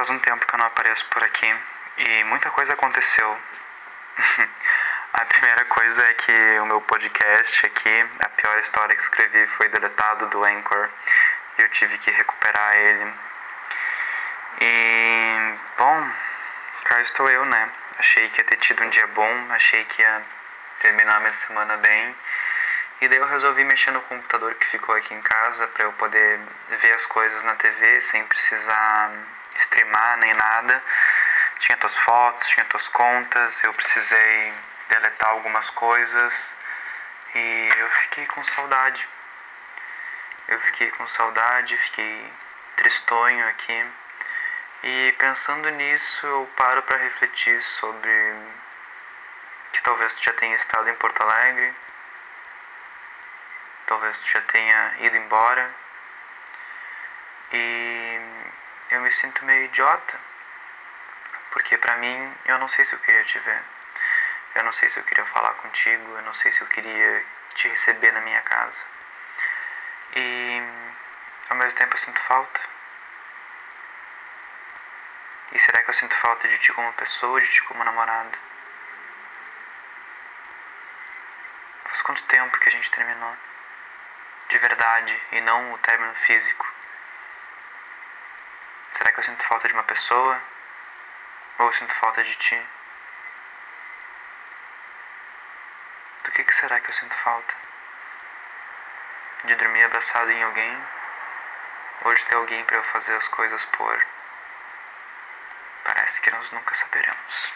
Faz um tempo que eu não apareço por aqui e muita coisa aconteceu. a primeira coisa é que o meu podcast aqui, a pior história que escrevi, foi deletado do Anchor e eu tive que recuperar ele. E, bom, cá estou eu, né? Achei que ia ter tido um dia bom, achei que ia terminar minha semana bem. E daí eu resolvi mexer no computador que ficou aqui em casa para eu poder ver as coisas na TV sem precisar streamar nem nada. Tinha tuas fotos, tinha tuas contas, eu precisei deletar algumas coisas e eu fiquei com saudade. Eu fiquei com saudade, fiquei tristonho aqui. E pensando nisso, eu paro para refletir sobre que talvez tu já tenha estado em Porto Alegre, talvez tu já tenha ido embora. E eu me sinto meio idiota, porque pra mim eu não sei se eu queria te ver. Eu não sei se eu queria falar contigo, eu não sei se eu queria te receber na minha casa. E ao mesmo tempo eu sinto falta. E será que eu sinto falta de ti como pessoa, de ti como namorado? Faz quanto tempo que a gente terminou? de verdade e não o término físico? Será que eu sinto falta de uma pessoa? Ou eu sinto falta de ti? Do que, que será que eu sinto falta? De dormir abraçado em alguém? Ou de ter alguém para eu fazer as coisas por? Parece que nós nunca saberemos.